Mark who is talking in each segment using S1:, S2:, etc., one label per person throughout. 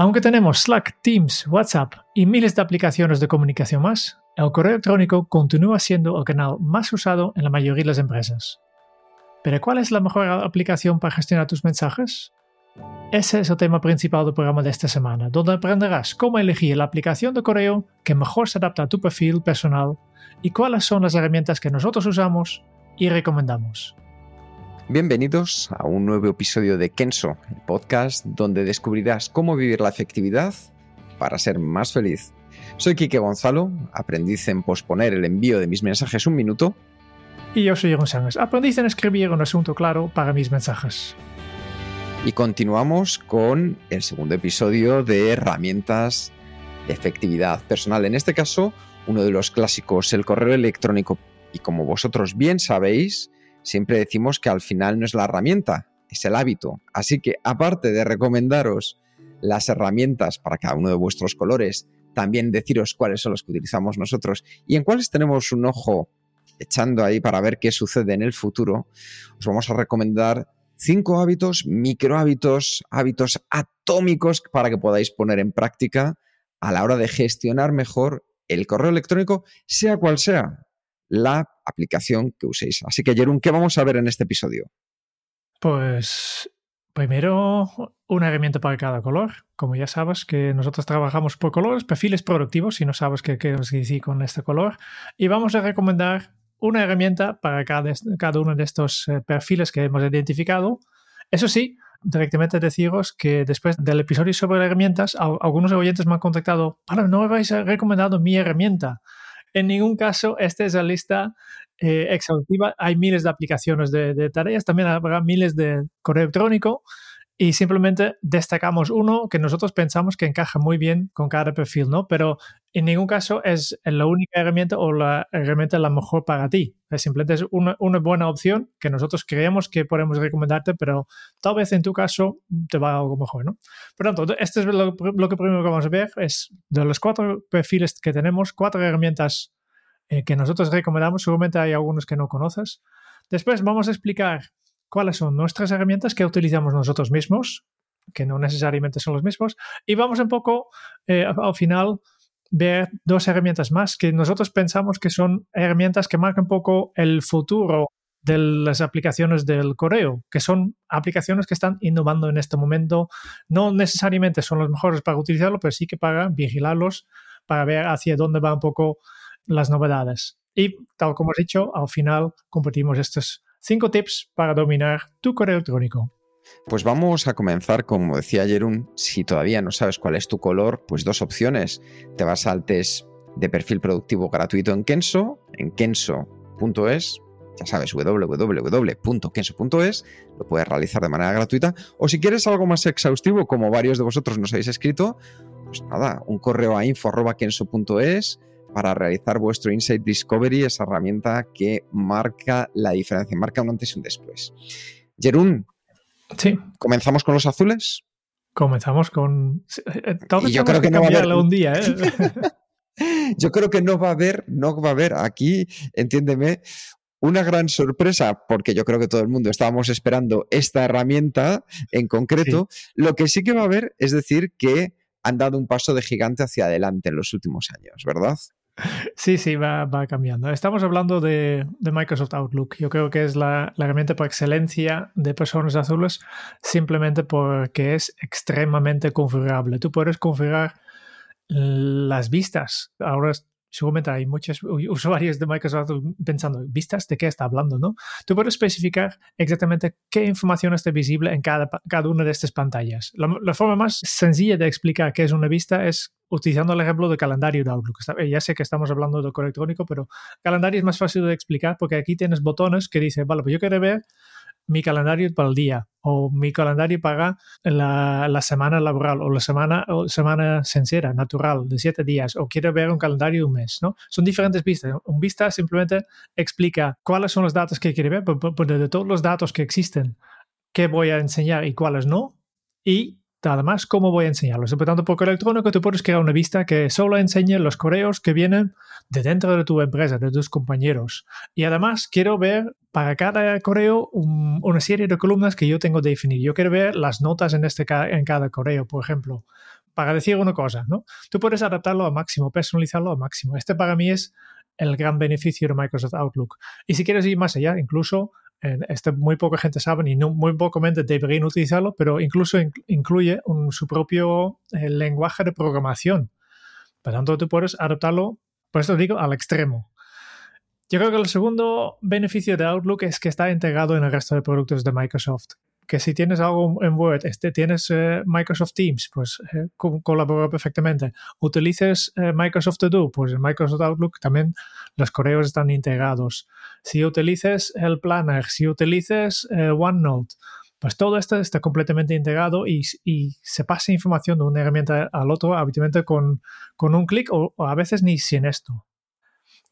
S1: Aunque tenemos Slack, Teams, WhatsApp y miles de aplicaciones de comunicación más, el correo electrónico continúa siendo el canal más usado en la mayoría de las empresas. Pero ¿cuál es la mejor aplicación para gestionar tus mensajes? Ese es el tema principal del programa de esta semana, donde aprenderás cómo elegir la aplicación de correo que mejor se adapta a tu perfil personal y cuáles son las herramientas que nosotros usamos y recomendamos.
S2: Bienvenidos a un nuevo episodio de Kenso, el podcast donde descubrirás cómo vivir la efectividad para ser más feliz. Soy Quique Gonzalo, aprendiz en posponer el envío de mis mensajes un minuto.
S1: Y yo soy Jeroen Sánchez, aprendiz en escribir un asunto claro para mis mensajes.
S2: Y continuamos con el segundo episodio de herramientas de efectividad personal. En este caso, uno de los clásicos, el correo electrónico. Y como vosotros bien sabéis, siempre decimos que al final no es la herramienta, es el hábito. Así que aparte de recomendaros las herramientas para cada uno de vuestros colores, también deciros cuáles son los que utilizamos nosotros y en cuáles tenemos un ojo echando ahí para ver qué sucede en el futuro, os vamos a recomendar cinco hábitos, micro hábitos, hábitos atómicos para que podáis poner en práctica a la hora de gestionar mejor el correo electrónico, sea cual sea la aplicación que uséis. Así que, Jerún, ¿qué vamos a ver en este episodio?
S1: Pues primero una herramienta para cada color. Como ya sabes que nosotros trabajamos por colores, perfiles productivos, si no sabes qué queremos decir con este color. Y vamos a recomendar una herramienta para cada, cada uno de estos eh, perfiles que hemos identificado. Eso sí, directamente deciros que después del episodio sobre herramientas, algunos oyentes me han contactado, para no habéis recomendado mi herramienta. En ningún caso, esta es la lista eh, exhaustiva. Hay miles de aplicaciones de, de, tareas, también habrá miles de correo electrónico y simplemente destacamos uno que nosotros pensamos que encaja muy bien con cada perfil, ¿no? Pero en ningún caso es la única herramienta o la herramienta la mejor para ti. Es simplemente es una, una, buena opción que nosotros creemos que podemos recomendarte, pero tal vez en tu caso te va algo mejor, ¿no? Por tanto, este es lo, lo que primero vamos a ver, es de los cuatro perfiles que tenemos, cuatro herramientas eh, que nosotros recomendamos, seguramente hay algunos que no conoces. Después vamos a explicar cuáles son nuestras herramientas que utilizamos nosotros mismos, que no necesariamente son los mismos, y vamos un poco eh, al final ver dos herramientas más que nosotros pensamos que son herramientas que marcan un poco el futuro de las aplicaciones del correo, que son aplicaciones que están innovando en este momento. No necesariamente son las mejores para utilizarlo, pero sí que para vigilarlos, para ver hacia dónde van un poco las novedades. Y tal como he dicho, al final compartimos estos 5 tips para dominar tu correo electrónico.
S2: Pues vamos a comenzar, como decía Jerún, si todavía no sabes cuál es tu color, pues dos opciones. Te vas al test de perfil productivo gratuito en Kenso, en kenso.es, ya sabes, www.kenso.es, lo puedes realizar de manera gratuita. O si quieres algo más exhaustivo, como varios de vosotros nos habéis escrito, pues nada, un correo a info.kenso.es para realizar vuestro Insight Discovery, esa herramienta que marca la diferencia, marca un antes y un después. Jerún,
S1: sí.
S2: ¿comenzamos con los azules?
S1: Comenzamos con...
S2: y yo creo que, que no va a haber...
S1: un día, ¿eh?
S2: yo creo que no va a haber, no va a haber aquí, entiéndeme, una gran sorpresa, porque yo creo que todo el mundo estábamos esperando esta herramienta en concreto. Sí. Lo que sí que va a haber es decir que han dado un paso de gigante hacia adelante en los últimos años, ¿verdad?
S1: Sí, sí, va, cambiando. Estamos hablando de, de, Microsoft Outlook. Yo creo que es la, la, herramienta por excelencia de personas azules simplemente porque es extremadamente configurable. Tú puedes configurar las vistas. Ahora seguramente hay muchos usuarios de Microsoft pensando, ¿vistas de qué está hablando? ¿no? Tú puedes especificar exactamente qué información está visible en cada, cada una de estas pantallas. La, forma más sencilla de explicar qué es una vista es utilizando el ejemplo de calendario de Outlook. Ya sé que estamos hablando de correo electrónico, pero calendario es más fácil de explicar porque aquí tienes botones que dicen, vale, pues yo quiero ver mi calendario para el día o mi calendario para la, semana laboral o la semana, o semana sincera, natural, de siete días, o quiero ver un calendario de un mes, ¿no? Son diferentes vistas. Un vista simplemente explica cuáles son los datos que quiere ver, de todos los datos que existen, qué voy a enseñar y cuáles no, y Además, ¿cómo voy a enseñarlos? Por tanto, por correo electrónico tú puedes crear una vista que solo enseñe los correos que vienen de dentro de tu empresa, de tus compañeros. Y además quiero ver para cada correo una serie de columnas que yo tengo definido. Yo quiero ver las notas en, este, en cada correo, por ejemplo, para decir una cosa, ¿no? Tú puedes adaptarlo al máximo, personalizarlo al máximo. Este para mí es el gran beneficio de Microsoft Outlook. Y si quieres ir más allá, incluso este muy poca gente sabe y no, muy poca gente deberían utilizarlo, pero incluso incluye su propio eh, lenguaje de programación. Por tanto, tú puedes adaptarlo, por eso digo, al extremo. Yo creo que el segundo beneficio de Outlook es que está integrado en el resto de productos de Microsoft que si tienes algo en Word, este, tienes eh, Microsoft Teams, pues eh, colabora perfectamente. Utilices eh, Microsoft To Do, pues en Microsoft Outlook también los correos están integrados. Si utilices el Planner, si utilices OneNote, pues todo esto está completamente integrado y, se pasa información de una herramienta al otro habitualmente con, con un clic o, a veces ni sin esto.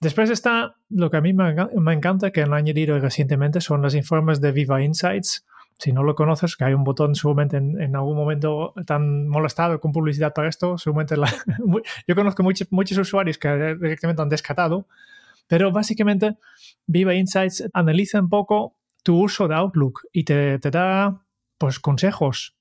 S1: Después está lo que a mí me, me encanta, que han añadido recientemente, son los informes de Viva Insights si no lo conoces, que hay un botón seguramente en, algún momento tan molestado con publicidad para esto, seguramente yo conozco muchos, muchos usuarios que directamente han descartado, pero básicamente Viva Insights analiza un poco tu uso de Outlook y te, te da pues consejos.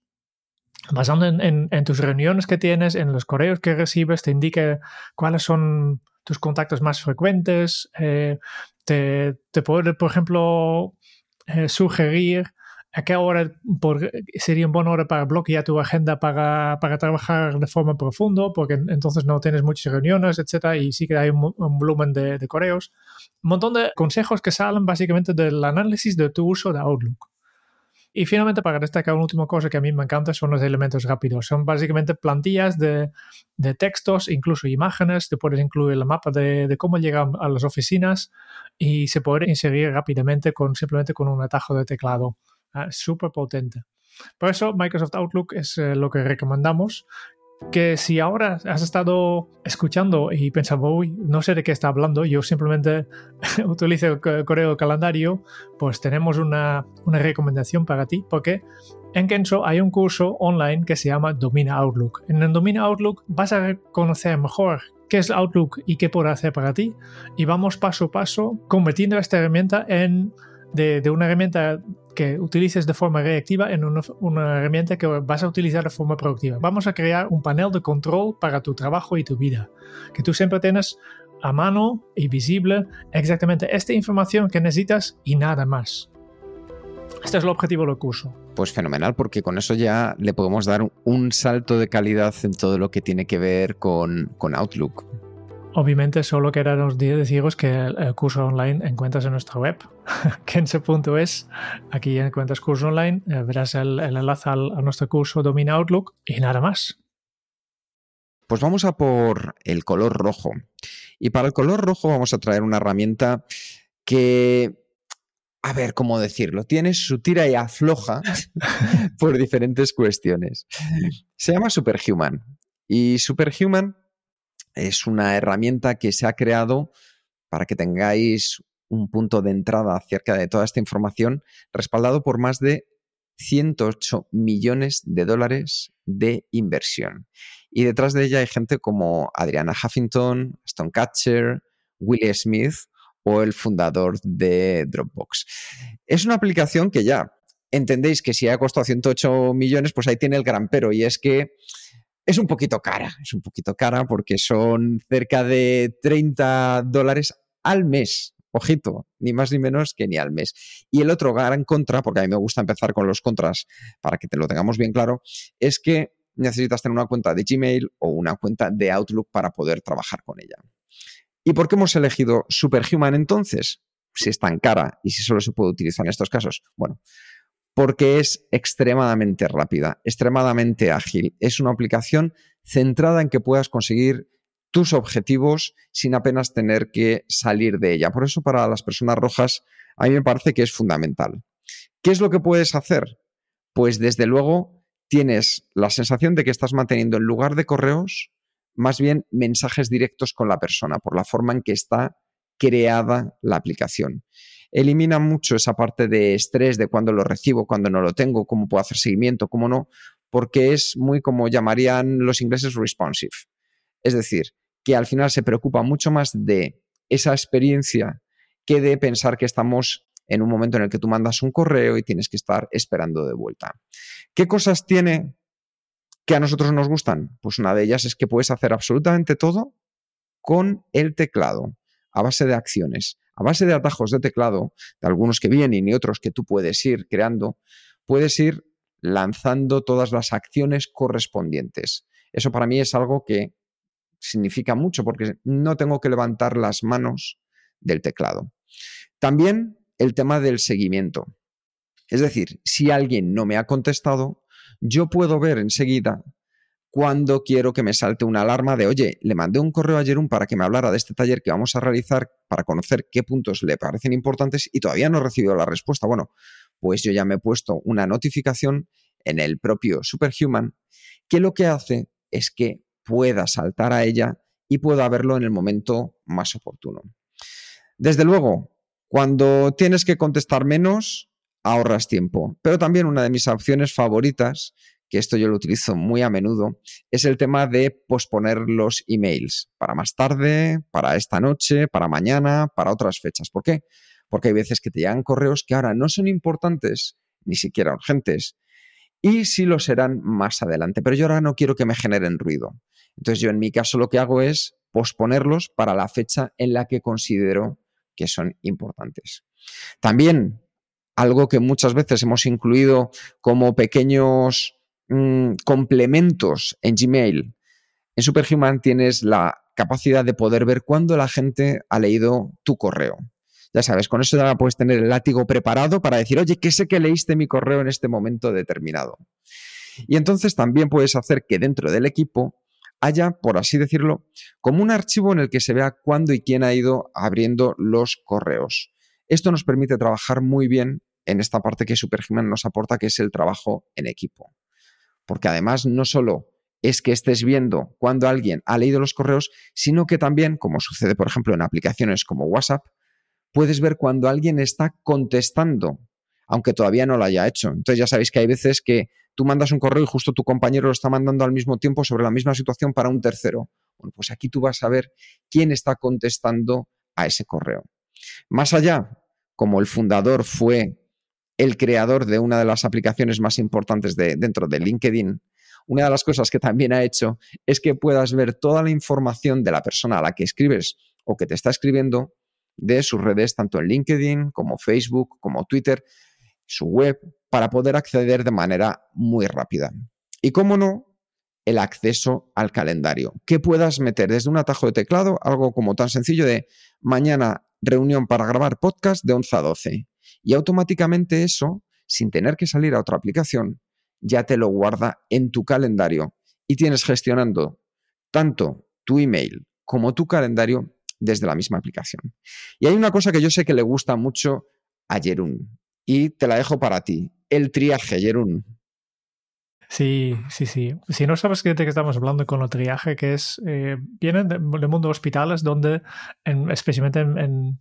S1: Basando en, en, tus reuniones que tienes, en los correos que recibes, te indica cuáles son tus contactos más frecuentes, eh, te, te, puede, por ejemplo, eh, sugerir ¿A qué hora sería una buena hora para bloquear tu agenda para, para trabajar de forma profunda? Porque entonces no tienes muchas reuniones, etcétera, y sí que hay un, volumen de, de, correos. Un montón de consejos que salen básicamente del análisis de tu uso de Outlook. Y finalmente, para destacar una última cosa que a mí me encanta, son los elementos rápidos. Son básicamente plantillas de, de textos, incluso imágenes. Te puedes incluir el mapa de, de, cómo llegan a las oficinas y se puede inserir rápidamente con, simplemente con un atajo de teclado. Ah, súper potente. Por eso Microsoft Outlook es eh, lo que recomendamos. Que si ahora has estado escuchando y pensando, uy, no sé de qué está hablando, yo simplemente utilizo el correo calendario, pues tenemos una, una recomendación para ti, porque en Kenso hay un curso online que se llama Domina Outlook. En el Domina Outlook vas a conocer mejor qué es Outlook y qué puede hacer para ti, y vamos paso a paso convirtiendo esta herramienta en de, de una herramienta que utilices de forma reactiva en una, herramienta que vas a utilizar de forma productiva. Vamos a crear un panel de control para tu trabajo y tu vida, que tú siempre tienes a mano y visible exactamente esta información que necesitas y nada más. Este es el objetivo del curso.
S2: Pues fenomenal, porque con eso ya le podemos dar un salto de calidad en todo lo que tiene que ver con, con Outlook.
S1: Obviamente solo queremos deciros que el, curso online encuentras en nuestra web, kense.es. Aquí encuentras curso online, eh, verás el, enlace al, a nuestro curso Domina Outlook y nada más.
S2: Pues vamos a por el color rojo. Y para el color rojo vamos a traer una herramienta que, a ver, ¿cómo decirlo? Tiene su tira y afloja por diferentes cuestiones. Se llama Superhuman. Y Superhuman es una herramienta que se ha creado para que tengáis un punto de entrada acerca de toda esta información, respaldado por más de 108 millones de dólares de inversión. Y detrás de ella hay gente como Adriana Huffington, Stone Catcher, Willie Smith o el fundador de Dropbox. Es una aplicación que ya entendéis que si ha costado 108 millones, pues ahí tiene el gran pero, y es que es un poquito cara, es un poquito cara porque son cerca de 30 dólares al mes. Ojito, ni más ni menos que ni al mes. Y el otro gran contra, porque a mí me gusta empezar con los contras para que te lo tengamos bien claro, es que necesitas tener una cuenta de Gmail o una cuenta de Outlook para poder trabajar con ella. ¿Y por qué hemos elegido Superhuman entonces? Si es tan cara y si solo se puede utilizar en estos casos. Bueno, porque es extremadamente rápida, extremadamente ágil. Es una aplicación centrada en que puedas conseguir tus objetivos sin apenas tener que salir de ella. Por eso para las personas rojas a mí me parece que es fundamental. ¿Qué es lo que puedes hacer? Pues desde luego tienes la sensación de que estás manteniendo en lugar de correos más bien mensajes directos con la persona por la forma en que está creada la aplicación. Elimina mucho esa parte de estrés de cuando lo recibo, cuando no lo tengo, cómo puedo hacer seguimiento, cómo no, porque es muy como llamarían los ingleses responsive. Es decir, que al final se preocupa mucho más de esa experiencia que de pensar que estamos en un momento en el que tú mandas un correo y tienes que estar esperando de vuelta. ¿Qué cosas tiene que a nosotros nos gustan? Pues una de ellas es que puedes hacer absolutamente todo con el teclado, a base de acciones, a base de atajos de teclado, de algunos que vienen y otros que tú puedes ir creando, puedes ir lanzando todas las acciones correspondientes. Eso para mí es algo que significa mucho porque no tengo que levantar las manos del teclado. También el tema del seguimiento. Es decir, si alguien no me ha contestado, yo puedo ver enseguida cuando quiero que me salte una alarma de, oye, le mandé un correo ayer un para que me hablara de este taller que vamos a realizar para conocer qué puntos le parecen importantes y todavía no he recibido la respuesta. Bueno, pues yo ya me he puesto una notificación en el propio Superhuman que lo que hace es que pueda saltar a ella y pueda verlo en el momento más oportuno. Desde luego, cuando tienes que contestar menos, ahorras tiempo. Pero también una de mis opciones favoritas, que esto yo lo utilizo muy a menudo, es el tema de posponer los emails para más tarde, para esta noche, para mañana, para otras fechas. ¿Por qué? Porque hay veces que te llegan correos que ahora no son importantes, ni siquiera urgentes, y sí lo serán más adelante. Pero yo ahora no quiero que me generen ruido. Entonces yo en mi caso lo que hago es posponerlos para la fecha en la que considero que son importantes. También algo que muchas veces hemos incluido como pequeños mm, complementos en Gmail. En Superhuman tienes la capacidad de poder ver cuándo la gente ha leído tu correo. Ya sabes, con eso ya puedes tener el látigo preparado para decir, oye, ¿qué sé que leíste mi correo en este momento determinado? Y entonces también puedes hacer que dentro del equipo haya, por así decirlo, como un archivo en el que se vea cuándo y quién ha ido abriendo los correos. Esto nos permite trabajar muy bien en esta parte que Superhuman nos aporta, que es el trabajo en equipo. Porque además no solo es que estés viendo cuando alguien ha leído los correos, sino que también, como sucede por ejemplo en aplicaciones como WhatsApp, puedes ver cuando alguien está contestando, aunque todavía no lo haya hecho. Entonces ya sabéis que hay veces que tú mandas un correo y justo tu compañero lo está mandando al mismo tiempo sobre la misma situación para un tercero. Bueno, pues aquí tú vas a ver quién está contestando a ese correo. Más allá, como el fundador fue el creador de una de las aplicaciones más importantes de, dentro de LinkedIn, una de las cosas que también ha hecho es que puedas ver toda la información de la persona a la que escribes o que te está escribiendo de sus redes, tanto en LinkedIn como Facebook, como Twitter, su web, para poder acceder de manera muy rápida. Y cómo no, el acceso al calendario. Que puedas meter desde un atajo de teclado algo como tan sencillo de mañana reunión para grabar podcast de 11 a 12. Y automáticamente eso, sin tener que salir a otra aplicación, ya te lo guarda en tu calendario y tienes gestionando tanto tu email como tu calendario desde la misma aplicación. Y hay una cosa que yo sé que le gusta mucho a Jerún y te la dejo para ti el triaje, Jerún.
S1: Sí, sí, sí. Si no sabes de qué estamos hablando con el triaje, que es, eh, viene del mundo de hospitales donde, especialmente en, en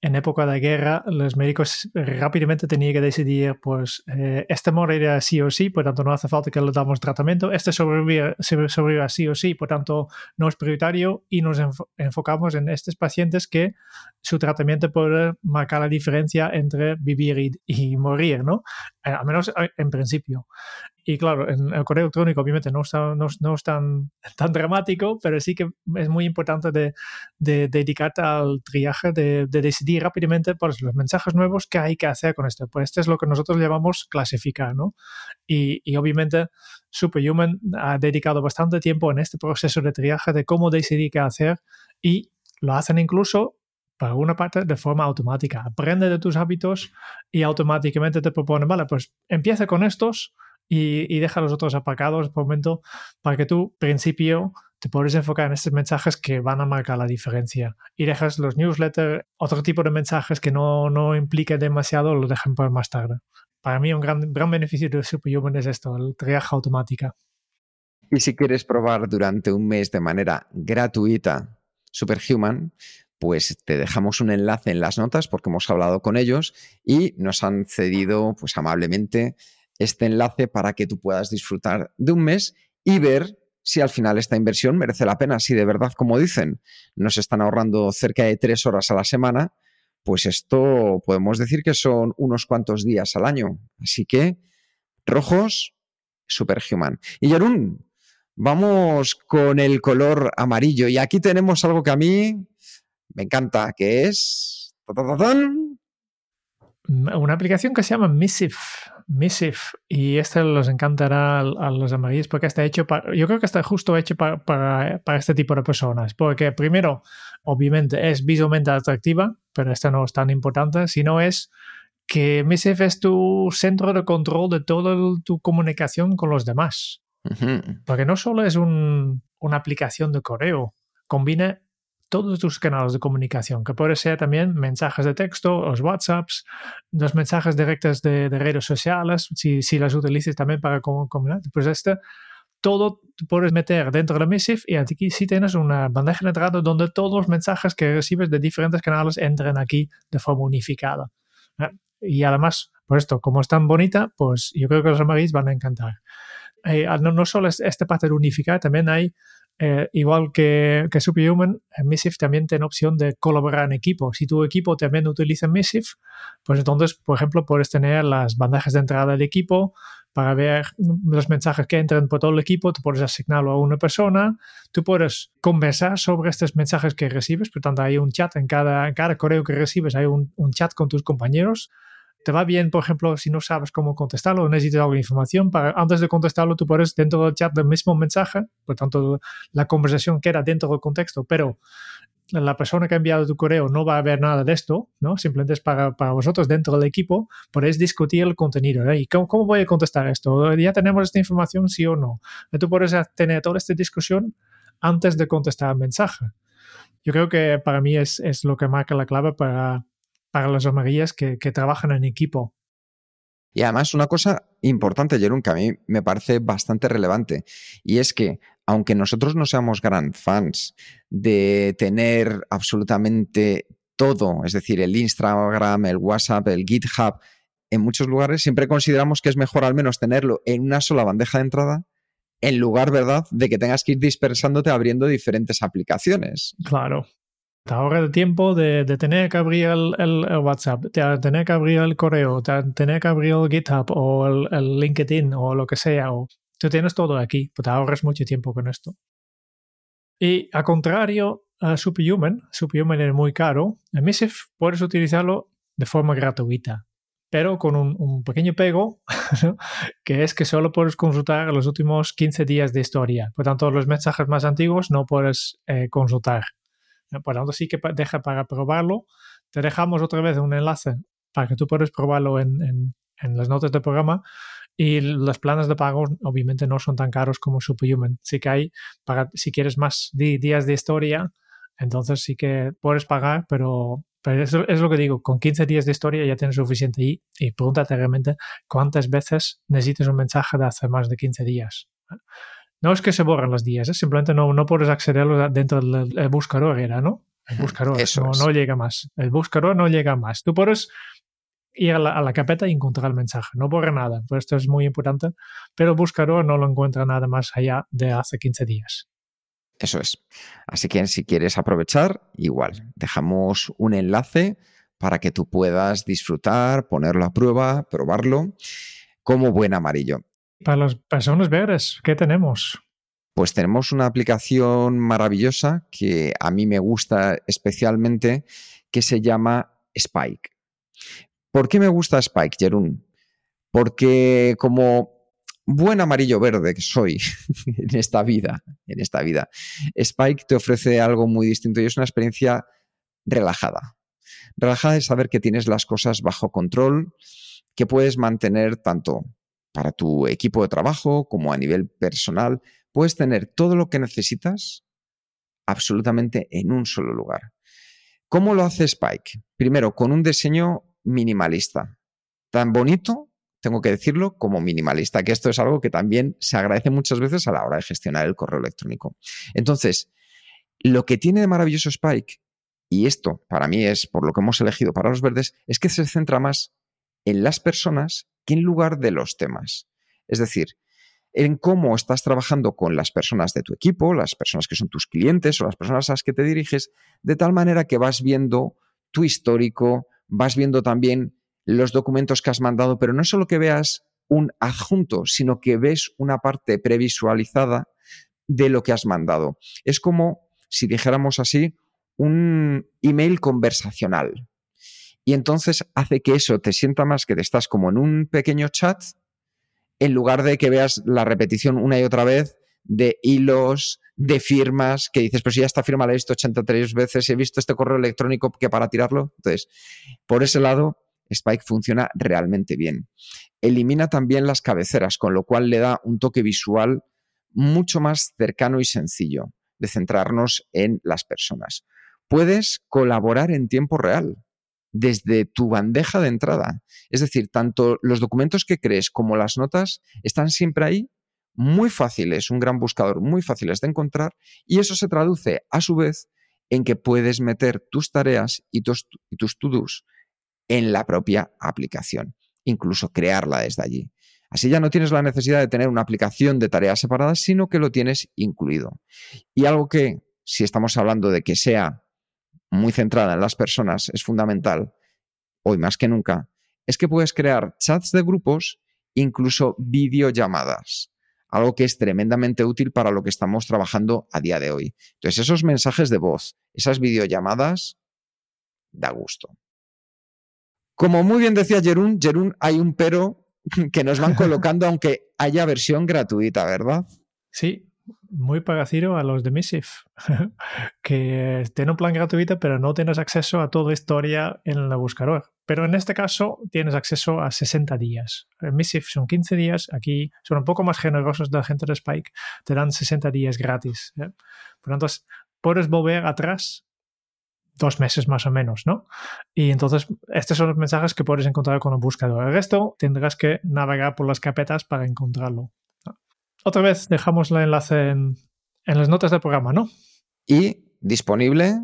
S1: época de guerra, los médicos rápidamente tenían que decidir, pues, eh, este morirá sí o sí, por tanto no hace falta que le damos tratamiento, este sobrevivirá, sí o sí, por tanto no es prioritario y nos enfocamos en estos pacientes que su tratamiento puede marcar la diferencia entre vivir y, morir, ¿no? Eh, al menos eh, en principio. Y claro, en el correo electrónico obviamente no, está, no, no es tan, tan, dramático, pero sí que es muy importante de, de dedicarte al triaje, de, de decidir rápidamente pues, los mensajes nuevos que hay que hacer con esto. Pues este es lo que nosotros llamamos clasificar, ¿no? Y, y obviamente Superhuman ha dedicado bastante tiempo en este proceso de triaje de cómo decidir qué hacer y lo hacen incluso para una parte de forma automática. Aprende de tus hábitos y automáticamente te propone, vale, pues empieza con estos y, deja los otros aparcados por momento para que tú, principio, te puedes enfocar en estos mensajes que van a marcar la diferencia. Y dejas los newsletters, otro tipo de mensajes que no, no implique demasiado, lo dejan para más tarde. Para mí un gran, gran beneficio de Superhuman es esto, el triaje automática.
S2: Y si quieres probar durante un mes de manera gratuita Superhuman, pues te dejamos un enlace en las notas porque hemos hablado con ellos y nos han cedido pues amablemente este enlace para que tú puedas disfrutar de un mes y ver si al final esta inversión merece la pena, si de verdad, como dicen, nos están ahorrando cerca de tres horas a la semana, pues esto podemos decir que son unos cuantos días al año. Así que, rojos, Superhuman. Y Yarun, vamos con el color amarillo. Y aquí tenemos algo que a mí me encanta, que es...
S1: Una aplicación que se llama Missive. Missive. Y este los encantará a, los amarillos porque está hecho para. Yo creo que está justo hecho para, para, este tipo de personas. Porque, primero, obviamente es visualmente atractiva, pero esta no es tan importante, sino es que Missive es tu centro de control de toda tu comunicación con los demás. Porque no solo es un, una aplicación de correo, combina todos tus canales de comunicación, que puede ser también mensajes de texto, los WhatsApps, los mensajes directos de, redes sociales, si, si, las utilices también para comunicar. Pues este, todo puedes meter dentro de Missive y aquí sí tienes una bandeja de entrada donde todos los mensajes que recibes de diferentes canales entren aquí de forma unificada. Y además, por esto, como es tan bonita, pues yo creo que los amarillos van a encantar. Eh, no, no, solo es esta parte de unificar, también hay eh, igual que, que Superhuman, Missive también tiene opción de colaborar en equipo. Si tu equipo también utiliza Missive, pues entonces, por ejemplo, puedes tener las bandejas de entrada del equipo para ver los mensajes que entran por todo el equipo, tú puedes asignarlo a una persona, tú puedes conversar sobre estos mensajes que recibes, por tanto hay un chat en cada, cada correo que recibes, hay un, un chat con tus compañeros te va bien, por ejemplo, si no sabes cómo contestarlo o necesitas alguna información, antes de contestarlo tú puedes dentro del chat del mismo mensaje, por tanto la conversación queda dentro del contexto, pero la persona que ha enviado tu correo no va a ver nada de esto, ¿no? Simplemente es para, para vosotros dentro del equipo, podéis discutir el contenido. ¿Y cómo, cómo, voy a contestar esto? ¿Ya tenemos esta información, sí o no? Tú puedes tener toda esta discusión antes de contestar el mensaje. Yo creo que para mí es, es lo que marca la clave para, para las amarillas que, trabajan en equipo.
S2: Y además una cosa importante, Jerón, que a mí me parece bastante relevante, y es que aunque nosotros no seamos gran fans de tener absolutamente todo, es decir, el Instagram, el WhatsApp, el GitHub, en muchos lugares siempre consideramos que es mejor al menos tenerlo en una sola bandeja de entrada en lugar, ¿verdad?, de que tengas que ir dispersándote abriendo diferentes aplicaciones.
S1: Claro te ahorra el tiempo de, tener que abrir el, WhatsApp, de tener que abrir el correo, de tener que abrir el GitHub o el, LinkedIn o lo que sea. O, tú tienes todo aquí, pues te ahorras mucho tiempo con esto. Y a contrario a Superhuman, Superhuman es muy caro, en Missive puedes utilizarlo de forma gratuita, pero con un, pequeño pego, que es que solo puedes consultar los últimos 15 días de historia. Por tanto, los mensajes más antiguos no puedes eh, consultar. Por lo tanto, sí que deja para probarlo. Te dejamos otra vez un enlace para que tú puedas probarlo en, en, las notas del programa. Y los planes de pago obviamente no son tan caros como Superhuman. Sí que hay, para, si quieres más días de historia, entonces sí que puedes pagar, pero, pero es lo que digo, con 15 días de historia ya tienes suficiente. Y, y pregúntate realmente cuántas veces necesitas un mensaje de hace más de 15 días. No es que se borren los días, ¿eh? simplemente no, no puedes accederlo dentro del buscador, era, ¿no? El buscador Eso no, llega más. El buscador no llega más. Tú puedes ir a la, carpeta y encontrar el mensaje. No borra nada, pues esto es muy importante. Pero el buscador no lo encuentra nada más allá de hace 15 días.
S2: Eso es. Así que si quieres aprovechar, igual, dejamos un enlace para que tú puedas disfrutar, ponerlo a prueba, probarlo como buen amarillo.
S1: Para las personas verdes, ¿qué tenemos?
S2: Pues tenemos una aplicación maravillosa que a mí me gusta especialmente, que se llama Spike. ¿Por qué me gusta Spike, Jerún? Porque como buen amarillo verde que soy en esta vida, en esta vida, Spike te ofrece algo muy distinto y es una experiencia relajada. Relajada es saber que tienes las cosas bajo control, que puedes mantener tanto para tu equipo de trabajo como a nivel personal, puedes tener todo lo que necesitas absolutamente en un solo lugar. ¿Cómo lo hace Spike? Primero, con un diseño minimalista. Tan bonito, tengo que decirlo, como minimalista, que esto es algo que también se agradece muchas veces a la hora de gestionar el correo electrónico. Entonces, lo que tiene de maravilloso Spike, y esto para mí es por lo que hemos elegido para los verdes, es que se centra más en las personas en lugar de los temas. Es decir, en cómo estás trabajando con las personas de tu equipo, las personas que son tus clientes o las personas a las que te diriges, de tal manera que vas viendo tu histórico, vas viendo también los documentos que has mandado, pero no solo que veas un adjunto, sino que ves una parte previsualizada de lo que has mandado. Es como, si dijéramos así, un email conversacional. Y entonces hace que eso te sienta más que te estás como en un pequeño chat en lugar de que veas la repetición una y otra vez de hilos, de firmas, que dices, pues ya esta firma la he visto 83 veces, he visto este correo electrónico que para tirarlo. Entonces, por ese lado, Spike funciona realmente bien. Elimina también las cabeceras, con lo cual le da un toque visual mucho más cercano y sencillo de centrarnos en las personas. Puedes colaborar en tiempo real desde tu bandeja de entrada. Es decir, tanto los documentos que crees como las notas están siempre ahí, muy fáciles, un gran buscador, muy fáciles de encontrar, y eso se traduce a su vez en que puedes meter tus tareas y tus, tus to-dos en la propia aplicación, incluso crearla desde allí. Así ya no tienes la necesidad de tener una aplicación de tareas separadas, sino que lo tienes incluido. Y algo que, si estamos hablando de que sea muy centrada en las personas es fundamental, hoy más que nunca, es que puedes crear chats de grupos, incluso videollamadas, algo que es tremendamente útil para lo que estamos trabajando a día de hoy. Entonces, esos mensajes de voz, esas videollamadas, da gusto. Como muy bien decía Jerún, Jerún, hay un pero que nos van colocando aunque haya versión gratuita, ¿verdad?
S1: Sí, muy parecido a los de Missive, que tienen un plan gratuito, pero no tienes acceso a toda la historia en el buscador. Pero en este caso tienes acceso a 60 días. En Missive son 15 días, aquí son un poco más generosos de la gente de Spike, te dan 60 días gratis. ¿eh? Por entonces, puedes volver atrás dos meses más o menos, ¿no? Y entonces, estos son los mensajes que puedes encontrar con el buscador. El resto tendrás que navegar por las carpetas para encontrarlo. Otra vez dejamos el enlace en, las notas del programa, ¿no?
S2: Y disponible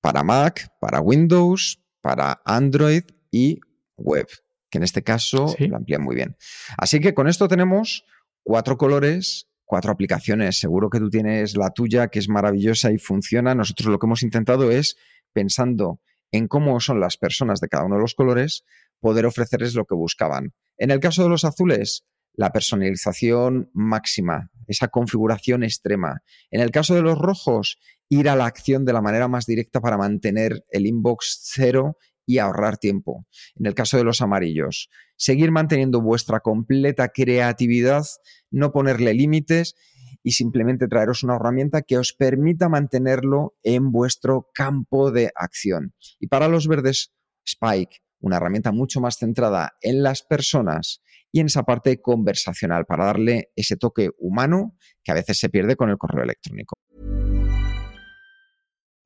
S2: para Mac, para Windows, para Android y web, que en este caso lo amplía muy bien. Así que con esto tenemos cuatro colores, cuatro aplicaciones. Seguro que tú tienes la tuya, que es maravillosa y funciona. Nosotros lo que hemos intentado es, pensando en cómo son las personas de cada uno de los colores, poder ofrecerles lo que buscaban. En el caso de los azules, la personalización máxima, esa configuración extrema. En el caso de los rojos, ir a la acción de la manera más directa para mantener el inbox cero y ahorrar tiempo. En el caso de los amarillos, seguir manteniendo vuestra completa creatividad, no ponerle límites y simplemente traeros una herramienta que os permita mantenerlo en vuestro campo de acción. Y para los verdes, Spike, una herramienta mucho más centrada en las personas y en esa parte conversacional para darle ese toque humano que a veces se pierde con el correo electrónico.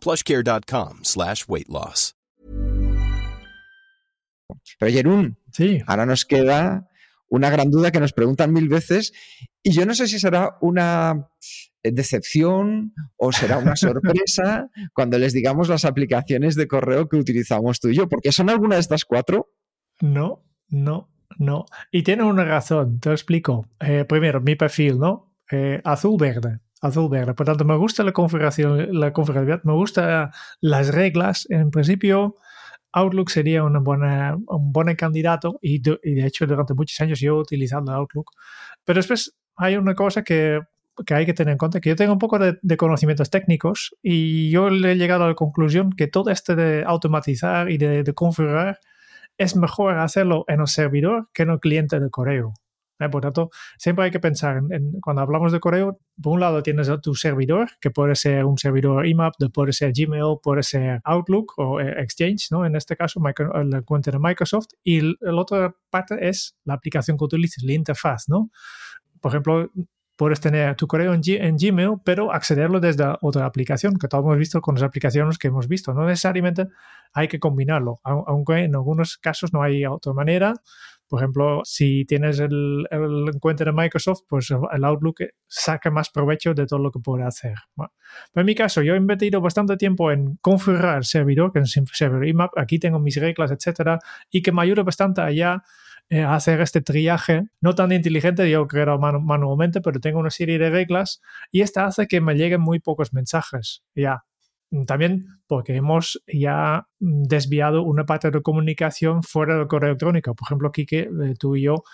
S3: plushcare.com slash weight loss.
S2: Pero Jerún,
S1: Sí,
S2: ahora nos queda una gran duda que nos preguntan mil veces y yo no sé si será una eh, decepción o será una sorpresa cuando les digamos las aplicaciones de correo que utilizamos tú y yo, porque son alguna de estas cuatro.
S1: no, no, no. Y tiene una razón, te lo explico. Eh, primero, mi perfil, ¿no? Eh, azul-verde. Azul-verde. Por tanto, me gusta la configuración, la configurabilidad, me gustan las reglas. En principio, Outlook sería un buen candidato y de, y de hecho durante muchos años yo he utilizado Outlook. Pero después hay una cosa que, que hay que tener en cuenta, que yo tengo un poco de, de, conocimientos técnicos y yo he llegado a la conclusión que todo este de automatizar y de, de configurar es mejor hacerlo en el servidor que en el cliente de correo. ¿Eh? Por tanto, siempre hay que pensar, en, en, cuando hablamos de correo, por un lado tienes tu servidor, que puede ser un servidor IMAP, puede ser Gmail, puede ser Outlook o eh, Exchange, ¿no? en este caso micro, la cuenta de Microsoft, y la otra parte es la aplicación que utilices, la interfaz. ¿no? Por ejemplo, puedes tener tu correo en, G en, Gmail, pero accederlo desde otra aplicación, que todos hemos visto con las aplicaciones que hemos visto. No necesariamente hay que combinarlo, aunque en algunos casos no hay otra manera. Por ejemplo, si tienes el, el cuenta de Microsoft, pues el Outlook saca más provecho de todo lo que puede hacer. Bueno, en mi caso, yo he invertido bastante tiempo en configurar el servidor, que es servidor IMAP. Aquí tengo mis reglas, etcétera, y que me ayuda bastante allá eh, hacer este triaje, no tan inteligente, yo creo manu manualmente, pero tengo una serie de reglas y esta hace que me lleguen muy pocos mensajes. Ya. También porque hemos ya desviado una parte de comunicación fuera del correo electrónico. Por ejemplo, Kike, eh, tú y yo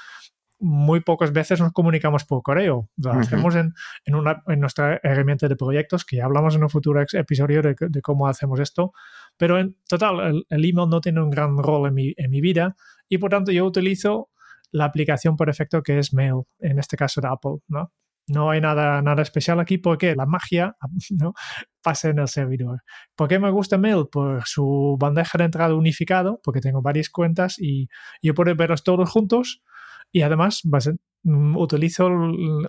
S1: muy pocas veces nos comunicamos por correo. Lo uh -huh. hacemos en, en, una, en, nuestra herramienta de proyectos, que ya hablamos en un futuro episodio de, de cómo hacemos esto. Pero en total, el, el, email no tiene un gran rol en mi, en mi vida y por tanto yo utilizo la aplicación por defecto que es Mail, en este caso de Apple, ¿no? No hay nada, nada especial aquí porque la magia ¿no? pasa en el servidor. ¿Por qué me gusta Mail? Por su bandeja de entrada unificado, porque tengo varias cuentas y yo puedo verlos todos juntos y además utilizo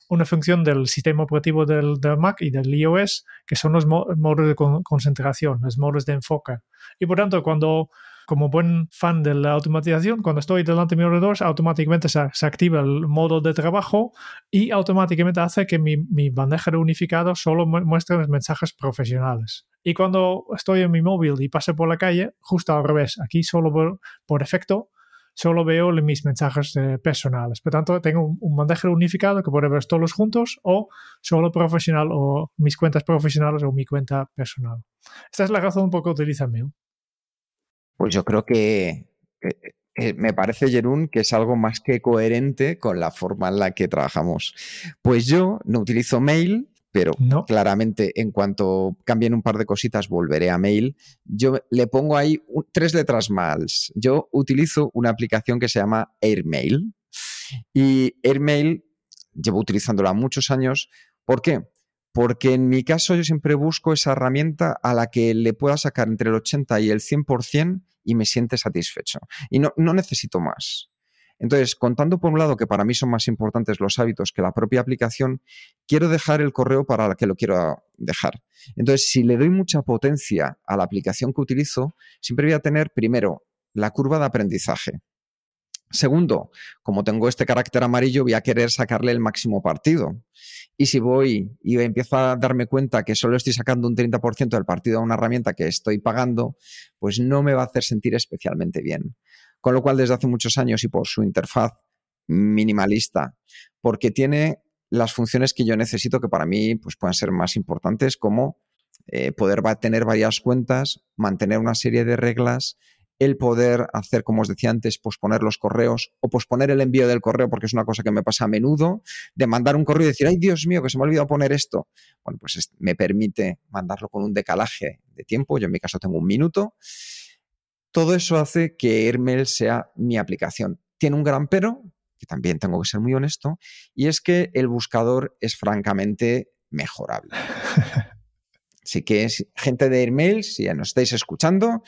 S1: una función del sistema operativo del, Mac y del iOS que son los modos de concentración, los modos de enfoque. Y por tanto, cuando como buen fan de la automatización, cuando estoy delante de mi ordenador, automáticamente se, activa el modo de trabajo y automáticamente hace que mi, bandeja de unificado solo muestre los mensajes profesionales. Y cuando estoy en mi móvil y paso por la calle, justo al revés, aquí solo por, por efecto, solo veo mis mensajes eh, personales. Por tanto, tengo un, un bandeja unificado que puede ver todos juntos o solo profesional o mis cuentas profesionales o mi cuenta personal. Esta es la razón un poco que utiliza Mail.
S2: Pues yo creo que, que, que me parece, Jerún, que es algo más que coherente con la forma en la que trabajamos. Pues yo no utilizo mail, pero no. claramente en cuanto cambien un par de cositas volveré a mail. Yo le pongo ahí un, tres letras más. Yo utilizo una aplicación que se llama Airmail y Airmail llevo utilizándola muchos años. ¿Por qué? Porque en mi caso yo siempre busco esa herramienta a la que le pueda sacar entre el 80 y el 100% y me siente satisfecho. Y no, no necesito más. Entonces, contando por un lado que para mí son más importantes los hábitos que la propia aplicación, quiero dejar el correo para la que lo quiero dejar. Entonces, si le doy mucha potencia a la aplicación que utilizo, siempre voy a tener, primero, la curva de aprendizaje. Segundo, como tengo este carácter amarillo, voy a querer sacarle el máximo partido. Y si voy y empiezo a darme cuenta que solo estoy sacando un 30% del partido a una herramienta que estoy pagando, pues no me va a hacer sentir especialmente bien. Con lo cual, desde hace muchos años y por su interfaz minimalista, porque tiene las funciones que yo necesito que para mí pues, puedan ser más importantes, como eh, poder tener varias cuentas, mantener una serie de reglas, el poder hacer, como os decía antes, posponer los correos o posponer el envío del correo, porque es una cosa que me pasa a menudo, de mandar un correo y decir, ay Dios mío, que se me ha olvidado poner esto. Bueno, pues me permite mandarlo con un decalaje de tiempo, yo en mi caso tengo un minuto. Todo eso hace que Airmail sea mi aplicación. Tiene un gran pero, que también tengo que ser muy honesto, y es que el buscador es francamente mejorable. Así que, gente de Airmail, si ya nos estáis escuchando,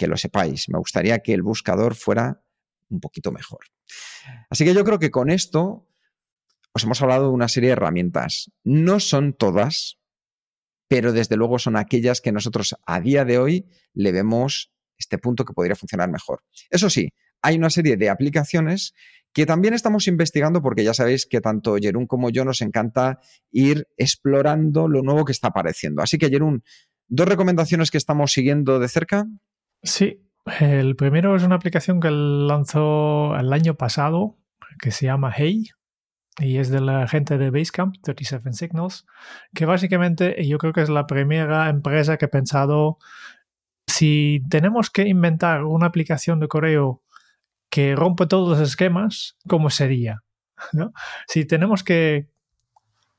S2: que lo sepáis. Me gustaría que el buscador fuera un poquito mejor. Así que yo creo que con esto os hemos hablado de una serie de herramientas. No son todas, pero desde luego son aquellas que nosotros a día de hoy le vemos este punto que podría funcionar mejor. Eso sí, hay una serie de aplicaciones que también estamos investigando porque ya sabéis que tanto Jerún como yo nos encanta ir explorando lo nuevo que está apareciendo. Así que Jerún, dos recomendaciones que estamos siguiendo de cerca.
S1: Sí, el primero es una aplicación que lanzó el año pasado que se llama Hey y es de la gente de Basecamp, 37 Signals, que básicamente yo creo que es la primera empresa que ha pensado si tenemos que inventar una aplicación de correo que rompe todos los esquemas, ¿cómo sería? ¿No? Si tenemos que,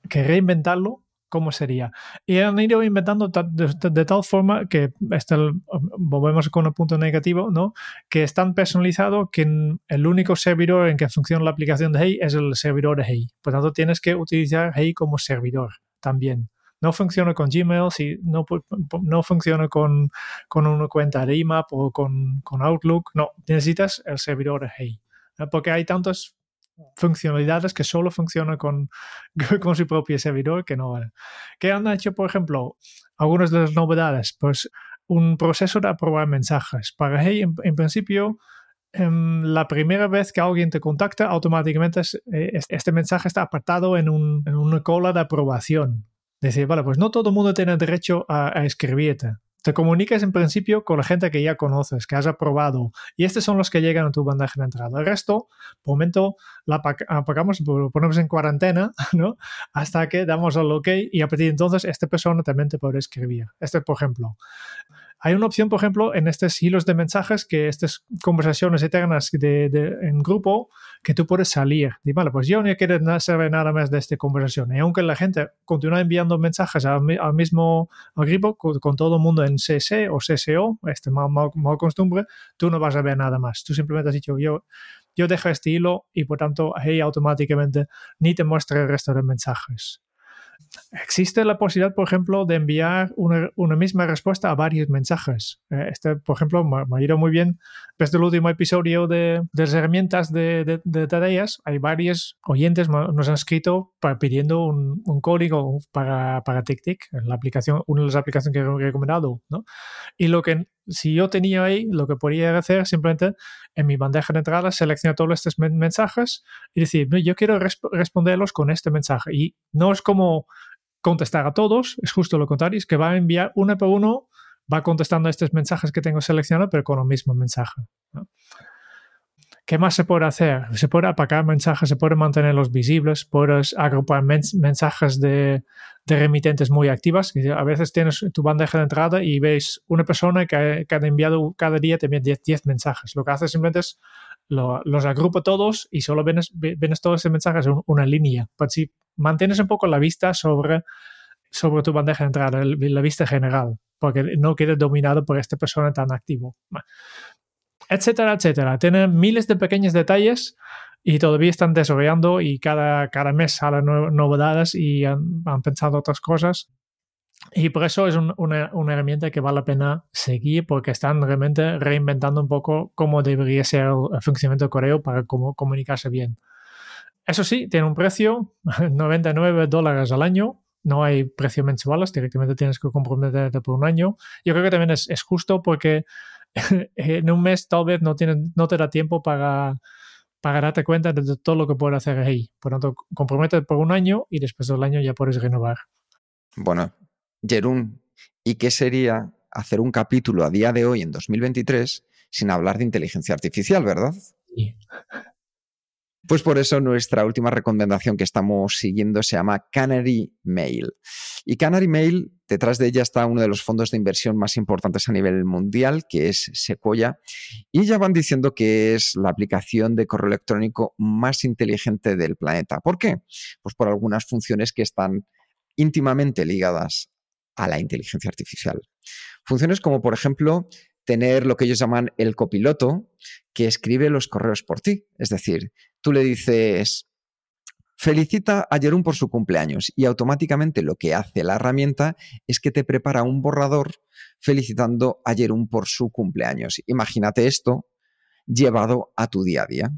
S1: que reinventarlo, ¿cómo sería? Y han ido inventando de, tal forma que, este, volvemos con un punto negativo, ¿no? Que es tan personalizado que el único servidor en que funciona la aplicación de Hey es el servidor de Hey. Por tanto, tienes que utilizar Hey como servidor también. No funciona con Gmail, si no, no funciona con, con una cuenta de IMAP o con, con Outlook. No, necesitas el servidor de Hey. Porque hay tantas funcionalidades que solo funcionan con, con su propio servidor que no vale. ¿Qué han hecho, por ejemplo? Algunas de las novedades, pues un proceso de aprobar mensajes. Para Hey, en, principio, em, la primera vez que alguien te contacta, automáticamente eh, este mensaje está apartado en, un, en, una cola de aprobación. Decir, vale, pues no todo el mundo tiene derecho a, a escribirte te comunicas en principio con la gente que ya conoces, que has aprobado, y estos son los que llegan a tu bandeja de entrada. El resto, por momento, la apagamos, lo ponemos en cuarentena, ¿no? Hasta que damos al OK y a partir de entonces esta persona también te puede escribir. Este, por ejemplo. Hay una opción, por ejemplo, en estos hilos de mensajes, que estas conversaciones eternas de, en grupo, que tú puedes salir. Y vale, pues yo no quiero saber nada más de esta conversación. Y aunque la gente continúa enviando mensajes al, mismo grupo, con, todo el mundo en CC o CCO, este mal, mal, costumbre, tú no vas a ver nada más. Tú simplemente has dicho, yo, yo dejo este hilo y por tanto ahí automáticamente ni te muestra el resto de mensajes. Existe la posibilidad, por ejemplo, de enviar una, misma respuesta a varios mensajes. Eh, este, por ejemplo, me, ha ido muy bien desde el último episodio de, las herramientas de, tareas. Hay varios oyentes nos han escrito pidiendo un, código para, para TickTick, la aplicación, una de las aplicaciones que he recomendado. ¿no? Y lo que si yo tenía ahí, lo que podría hacer simplemente en mi bandeja de entrada seleccionar todos estos mensajes y decir, yo quiero responderlos con este mensaje. Y no es como contestar a todos, es justo lo contrario, es que va a enviar uno por uno, va contestando a estos mensajes que tengo seleccionados, pero con el mismo mensaje. ¿Qué más se puede hacer? Se puede apagar mensajes, se puede mantenerlos visibles, puedes agrupar mensajes de, remitentes muy activas. A veces tienes tu bandeja de entrada y ves una persona que, ha enviado cada día también 10, mensajes. Lo que hace simplemente es los agrupa todos y solo ves, todos esos mensajes en una línea. Mantienes un poco la vista sobre, sobre tu bandeja de entrada, la vista general, porque no quedes dominado por esta persona tan activo etcétera, etcétera. Tienen miles de pequeños detalles y todavía están desarrollando y cada, cada mes salen novedades y han, pensado otras cosas. Y por eso es una, una, herramienta que vale la pena seguir porque están realmente reinventando un poco cómo debería ser el funcionamiento de correo para comunicarse bien. Eso sí, tiene un precio, 99 dólares al año. No hay precio mensuales, directamente tienes que comprometerte por un año. Yo creo que también es, es justo porque en un mes tal vez no, no te da tiempo para, para darte cuenta de todo lo que puedes hacer ahí. Por lo tanto, compromete por un año y después del año ya puedes renovar.
S2: Bueno, Jerún, ¿y qué sería hacer un capítulo a día de hoy, en 2023, sin hablar de inteligencia artificial, verdad? Sí. Pues por eso nuestra última recomendación que estamos siguiendo se llama Canary Mail. Y Canary Mail, detrás de ella está uno de los fondos de inversión más importantes a nivel mundial, que es Sequoia. Y ya van diciendo que es la aplicación de correo electrónico más inteligente del planeta. ¿Por qué? Pues por algunas funciones que están íntimamente ligadas a la inteligencia artificial. Funciones como, por ejemplo, tener lo que ellos llaman el copiloto que escribe los correos por ti. Es decir, tú le dices, felicita a Jerún por su cumpleaños y automáticamente lo que hace la herramienta es que te prepara un borrador felicitando a Jerún por su cumpleaños. Imagínate esto llevado a tu día a día.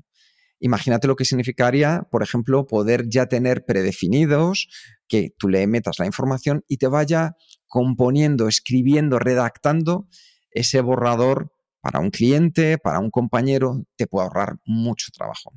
S2: imagínate lo que significaría, por ejemplo, poder ya tener predefinidos que tú le metas la información y te vaya componiendo, escribiendo, redactando ese borrador para un cliente, para un compañero, te puede ahorrar mucho trabajo.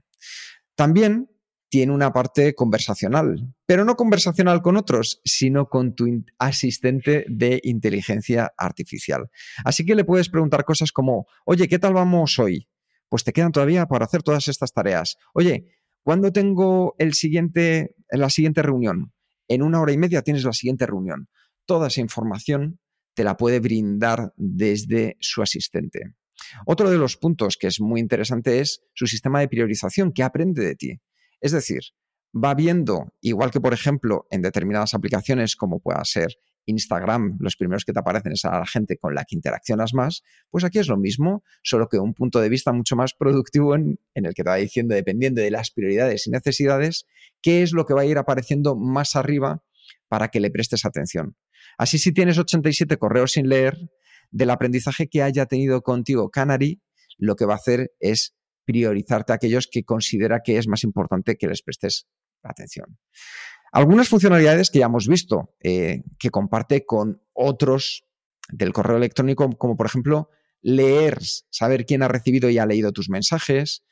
S2: También tiene una parte conversacional, pero no conversacional con otros, sino con tu asistente de inteligencia artificial. Así que le puedes preguntar cosas como, oye, ¿qué tal vamos hoy? Pues te quedan todavía para hacer todas estas tareas. Oye, ¿cuándo tengo el siguiente, la siguiente reunión? En una hora y media tienes la siguiente reunión. Toda esa información te la puede brindar desde su asistente. Otro de los puntos que es muy interesante es su sistema de priorización, que aprende de ti. Es decir, va viendo, igual que por ejemplo en determinadas aplicaciones como pueda ser Instagram, los primeros que te aparecen es a la gente con la que interaccionas más, pues aquí es lo mismo, solo que un punto de vista mucho más productivo en, en, el que te va diciendo, dependiendo de las prioridades y necesidades, qué es lo que va a ir apareciendo más arriba para que le prestes atención. Así si tienes 87 correos sin leer, del aprendizaje que haya tenido contigo Canary, lo que va a hacer es priorizarte a aquellos que considera que es más importante que les prestes atención. Algunas funcionalidades que ya hemos visto, eh, que comparte con otros del correo electrónico, como por ejemplo leer, saber quién ha recibido y ha leído tus mensajes.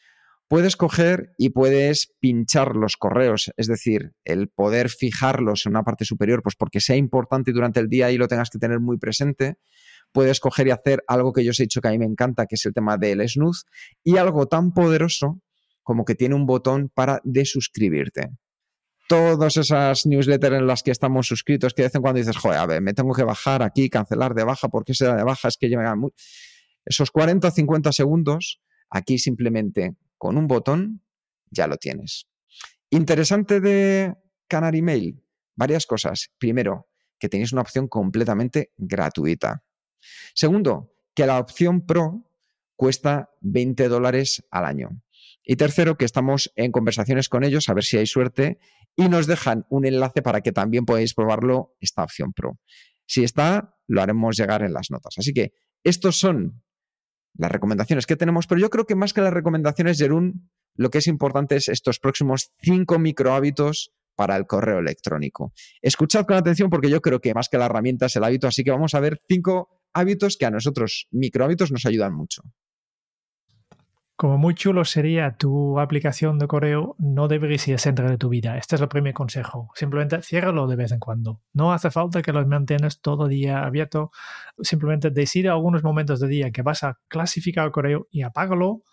S2: Puedes coger y puedes pinchar los correos, es decir, el poder fijarlos en una parte superior, pues porque sea importante durante el día y lo tengas que tener muy presente puedes coger y hacer algo que yo os he dicho que a mí me encanta, que es el tema del snooze, y algo tan poderoso como que tiene un botón para desuscribirte. Todas esas newsletters en las que estamos suscritos, que de vez en cuando dices, joder, a ver, me tengo que bajar aquí, cancelar de baja, porque se da de baja? Es que llevan muy... Esos 40 o 50 segundos, aquí simplemente con un botón ya lo tienes. Interesante de Canary Mail, varias cosas. Primero, que tenéis una opción completamente gratuita. Segundo, que la opción Pro cuesta 20 dólares al año. Y tercero, que estamos en conversaciones con ellos a ver si hay suerte y nos dejan un enlace para que también podáis probarlo esta opción Pro. Si está, lo haremos llegar en las notas. Así que estos son las recomendaciones que tenemos, pero yo creo que más que las recomendaciones, Jerún, lo que es importante es estos próximos cinco micro hábitos para el correo electrónico. Escuchad con atención porque yo creo que más que la herramienta es el hábito, así que vamos a ver cinco hábitos que a nosotros, micro hábitos, nos ayudan mucho.
S1: Como muy chulo sería tu aplicación de correo, no debería ser el centro de tu vida. Este es el primer consejo. Simplemente ciérralo de vez en cuando. No hace falta que lo mantienes todo día abierto. Simplemente decide algunos momentos de día que vas a clasificar el correo y apágalo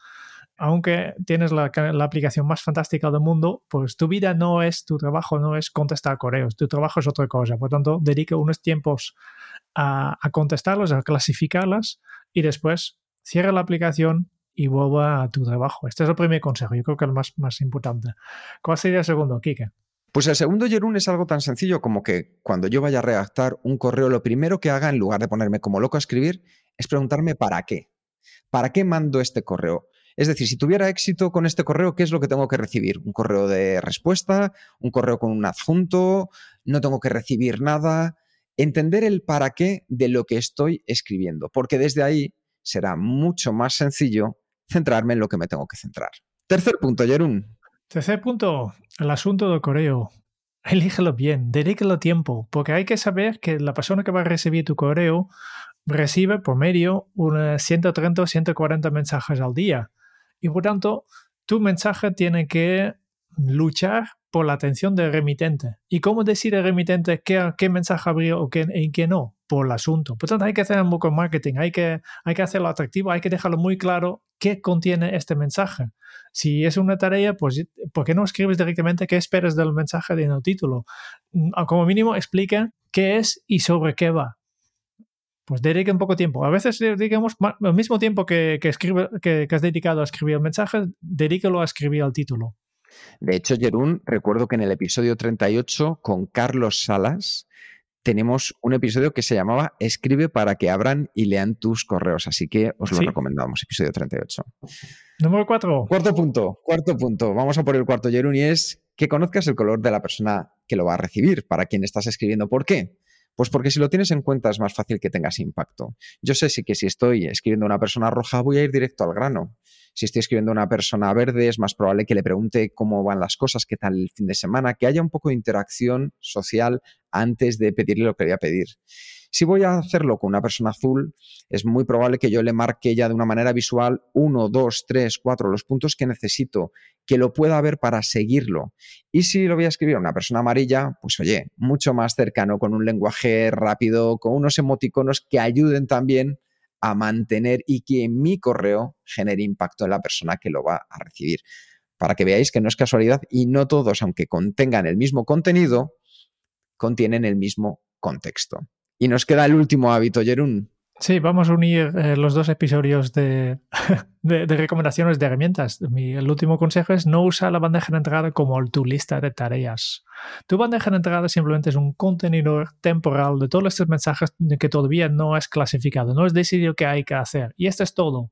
S1: aunque tienes la, aplicación más fantástica del mundo, pues tu vida no es, tu trabajo no es contestar correos, tu trabajo es otra cosa. Por tanto, dedica unos tiempos a, contestarlos, a clasificarlas y después cierra la aplicación y vuelva a tu trabajo. Este es el primer consejo, yo creo que el más, más importante. ¿Cuál sería el segundo, Kike?
S2: Pues el segundo, Jerún, es algo tan sencillo como que cuando yo vaya a redactar un correo, lo primero que haga, en lugar de ponerme como loco a escribir, es preguntarme para qué. ¿Para qué mando este correo? Es decir, si tuviera éxito con este correo, ¿qué es lo que tengo que recibir? ¿Un correo de respuesta? ¿Un correo con un adjunto? ¿No tengo que recibir nada? Entender el para qué de lo que estoy escribiendo, porque desde ahí será mucho más sencillo centrarme en lo que me tengo que centrar. Tercer punto, Jerún.
S1: Tercer punto, el asunto del correo. Elígelo bien, dedíquelo tiempo, porque hay que saber que la persona que va a recibir tu correo recibe por medio unos 130 o 140 mensajes al día. Y por tanto, tu mensaje tiene que luchar por la atención del remitente. ¿Y cómo decide el remitente qué, qué mensaje abrir o qué, qué no? Por el asunto. Por tanto, hay que hacer un poco de marketing, hay que, hay que hacerlo atractivo, hay que dejarlo muy claro qué contiene este mensaje. Si es una tarea, pues ¿por qué no escribes directamente qué esperas del mensaje en el título? Mm, como mínimo, explica qué es y sobre qué va pues dedique un poco tiempo. A veces, digamos, al mismo tiempo que, que, escribe, que, has dedicado a escribir el mensaje, dedícalo a escribir el título.
S2: De hecho, Jerún, recuerdo que en el episodio 38 con Carlos Salas tenemos un episodio que se llamaba Escribe para que abran y lean tus correos. Así que os lo recomendamos, episodio 38.
S1: Número 4.
S2: Cuarto punto, cuarto punto. Vamos a por el cuarto, Jerún, y es que conozcas el color de la persona que lo va a recibir, para quien estás escribiendo. ¿Por qué? Pues porque si lo tienes en cuenta es más fácil que tengas impacto. Yo sé sí que si estoy escribiendo a una persona roja voy a ir directo al grano. Si estoy escribiendo a una persona verde es más probable que le pregunte cómo van las cosas, qué tal el fin de semana, que haya un poco de interacción social antes de pedirle lo que voy a pedir. Si voy a hacerlo con una persona azul, es muy probable que yo le marque ya de una manera visual uno, dos, tres, cuatro, los puntos que necesito, que lo pueda ver para seguirlo. Y si lo voy a escribir a una persona amarilla, pues oye, mucho más cercano, con un lenguaje rápido, con unos emoticonos que ayuden también a mantener y que mi correo genere impacto en la persona que lo va a recibir. Para que veáis que no es casualidad y no todos, aunque contengan el mismo contenido, contienen el mismo contexto. Y nos queda el último hábito, Jerún.
S1: Sí, vamos a unir eh, los dos episodios de, recomendaciones de herramientas. el último consejo es no usar la bandeja de entrada como tu lista de tareas. Tu bandeja de entrada simplemente es un contenedor temporal de todos estos mensajes que todavía no es clasificado, no es decidido qué hay que hacer. Y esto es todo.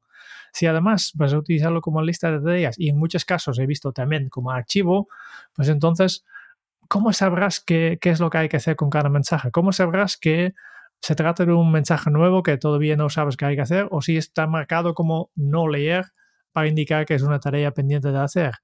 S1: Si además vas a utilizarlo como lista de tareas y en muchos casos he visto también como archivo, pues entonces ¿cómo sabrás qué, es lo que hay que hacer con cada mensaje? ¿Cómo sabrás que se trata de un mensaje nuevo que todavía no sabes qué hay que hacer o si está marcado como no leer para indicar que es una tarea pendiente de hacer?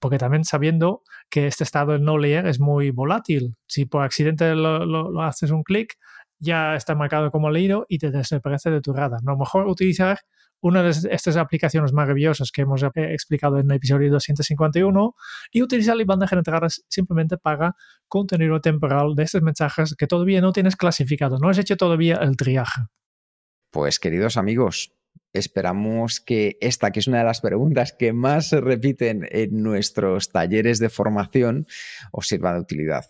S1: Porque también sabiendo que este estado de no leer es muy volátil. Si por accidente lo, haces un clic, ya está marcado como leído y te desaparece de tu radar. lo mejor utilizar una de estas aplicaciones maravillosas que hemos eh, explicado en el episodio 251 y utilizar la bandeja de entrada simplemente para contenido temporal de estos mensajes que todavía no tienes clasificado, no has hecho todavía el triaje.
S2: Pues queridos amigos, esperamos que esta, que es una de las preguntas que más se repiten en nuestros talleres de formación, os sirva de utilidad.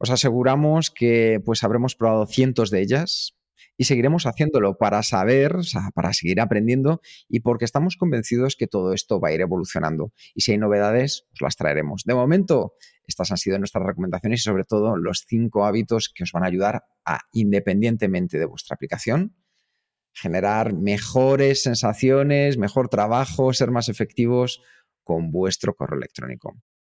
S2: Os aseguramos que pues habremos probado cientos de ellas, y seguiremos haciéndolo para saber, para seguir aprendiendo y porque estamos convencidos que todo esto va a ir evolucionando. Y si hay novedades, os las traeremos. De momento, estas han sido nuestras recomendaciones y sobre todo los cinco hábitos que os van a ayudar a, independientemente de vuestra aplicación, generar mejores sensaciones, mejor trabajo, ser más efectivos con vuestro correo electrónico.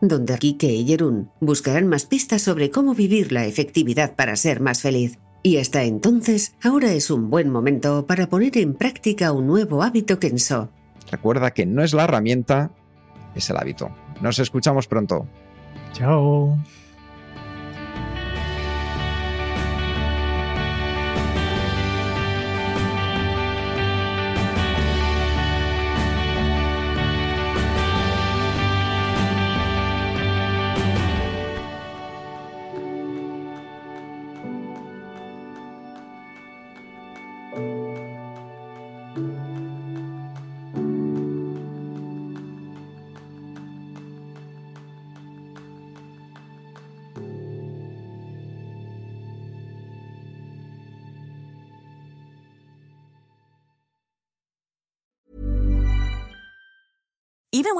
S4: donde Kike y Jerún buscarán más pistas sobre cómo vivir la efectividad para ser más feliz. Y hasta entonces, ahora es un buen momento para poner en práctica un nuevo hábito Kenso.
S2: Recuerda que no es la herramienta, es el hábito. Nos escuchamos pronto.
S1: Chao.